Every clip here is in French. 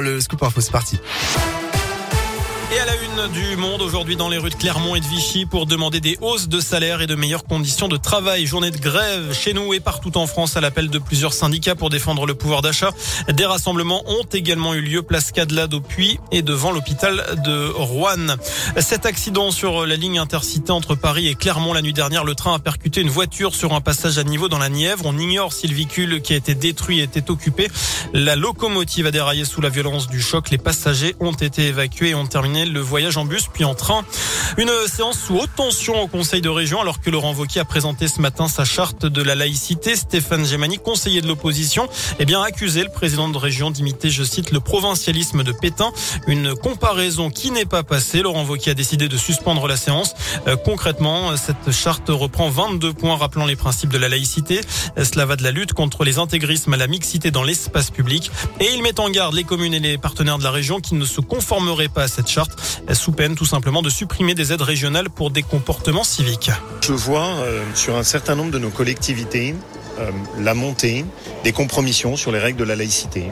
Le scoop info, c'est parti. Et à la une du monde aujourd'hui dans les rues de Clermont et de Vichy pour demander des hausses de salaire et de meilleures conditions de travail. Journée de grève chez nous et partout en France à l'appel de plusieurs syndicats pour défendre le pouvoir d'achat. Des rassemblements ont également eu lieu place Cadelade au Puy et devant l'hôpital de Rouen. Cet accident sur la ligne intercité entre Paris et Clermont la nuit dernière, le train a percuté une voiture sur un passage à niveau dans la Nièvre. On ignore si le véhicule qui a été détruit était occupé. La locomotive a déraillé sous la violence du choc. Les passagers ont été évacués et ont terminé le voyage en bus puis en train. Une séance sous haute tension au Conseil de région alors que Laurent Wauquiez a présenté ce matin sa charte de la laïcité. Stéphane Gemani, conseiller de l'opposition, eh bien accusé le président de région d'imiter, je cite, le provincialisme de Pétain. Une comparaison qui n'est pas passée. Laurent Wauquiez a décidé de suspendre la séance. Euh, concrètement, cette charte reprend 22 points rappelant les principes de la laïcité. Cela va de la lutte contre les intégrismes à la mixité dans l'espace public. Et il met en garde les communes et les partenaires de la région qui ne se conformeraient pas à cette charte sous peine tout simplement de supprimer des aides régionales pour des comportements civiques. Je vois euh, sur un certain nombre de nos collectivités euh, la montée des compromissions sur les règles de la laïcité,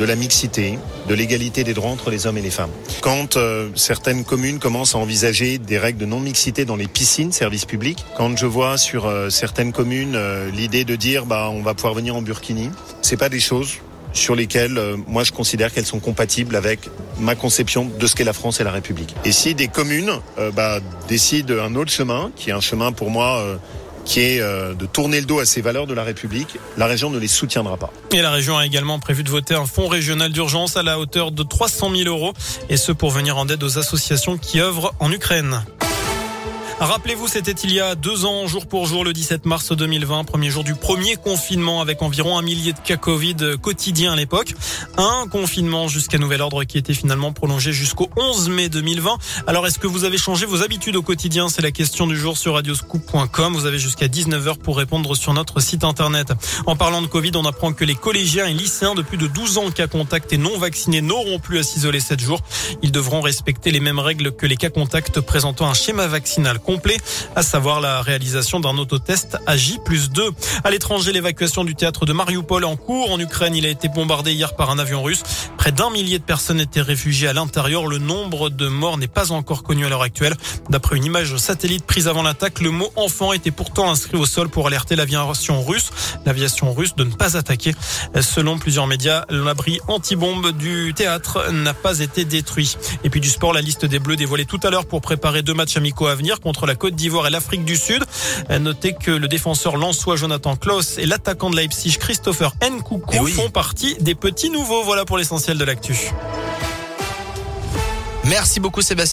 de la mixité, de l'égalité des droits entre les hommes et les femmes. Quand euh, certaines communes commencent à envisager des règles de non-mixité dans les piscines, services publics, quand je vois sur certaines communes l'idée de dire bah on va pouvoir venir en burkini, c'est pas des choses sur lesquelles euh, moi je considère qu'elles sont compatibles avec ma conception de ce qu'est la France et la République. Et si des communes euh, bah, décident un autre chemin, qui est un chemin pour moi euh, qui est de tourner le dos à ces valeurs de la République, la région ne les soutiendra pas. Et la région a également prévu de voter un fonds régional d'urgence à la hauteur de 300 000 euros, et ce pour venir en aide aux associations qui œuvrent en Ukraine. Rappelez-vous, c'était il y a deux ans, jour pour jour, le 17 mars 2020, premier jour du premier confinement avec environ un millier de cas Covid quotidiens à l'époque. Un confinement jusqu'à nouvel ordre qui était finalement prolongé jusqu'au 11 mai 2020. Alors, est-ce que vous avez changé vos habitudes au quotidien? C'est la question du jour sur radioscoop.com. Vous avez jusqu'à 19h pour répondre sur notre site internet. En parlant de Covid, on apprend que les collégiens et lycéens de plus de 12 ans cas contacts et non vaccinés n'auront plus à s'isoler 7 jours. Ils devront respecter les mêmes règles que les cas contacts présentant un schéma vaccinal complet, à savoir la réalisation d'un autotest à J plus 2. À l'étranger, l'évacuation du théâtre de Mariupol en cours. En Ukraine, il a été bombardé hier par un avion russe. Près d'un millier de personnes étaient réfugiées à l'intérieur. Le nombre de morts n'est pas encore connu à l'heure actuelle. D'après une image satellite prise avant l'attaque, le mot enfant était pourtant inscrit au sol pour alerter l'aviation russe. L'aviation russe de ne pas attaquer. Selon plusieurs médias, l'abri anti-bombe du théâtre n'a pas été détruit. Et puis du sport, la liste des Bleus dévoilée tout à l'heure pour préparer deux matchs amicaux à venir contre la Côte d'Ivoire et l'Afrique du Sud. Notez que le défenseur lançois Jonathan Klaus et l'attaquant de Leipzig Christopher Nkoukou oui. font partie des petits nouveaux. Voilà pour l'essentiel de l'actu. Merci beaucoup Sébastien.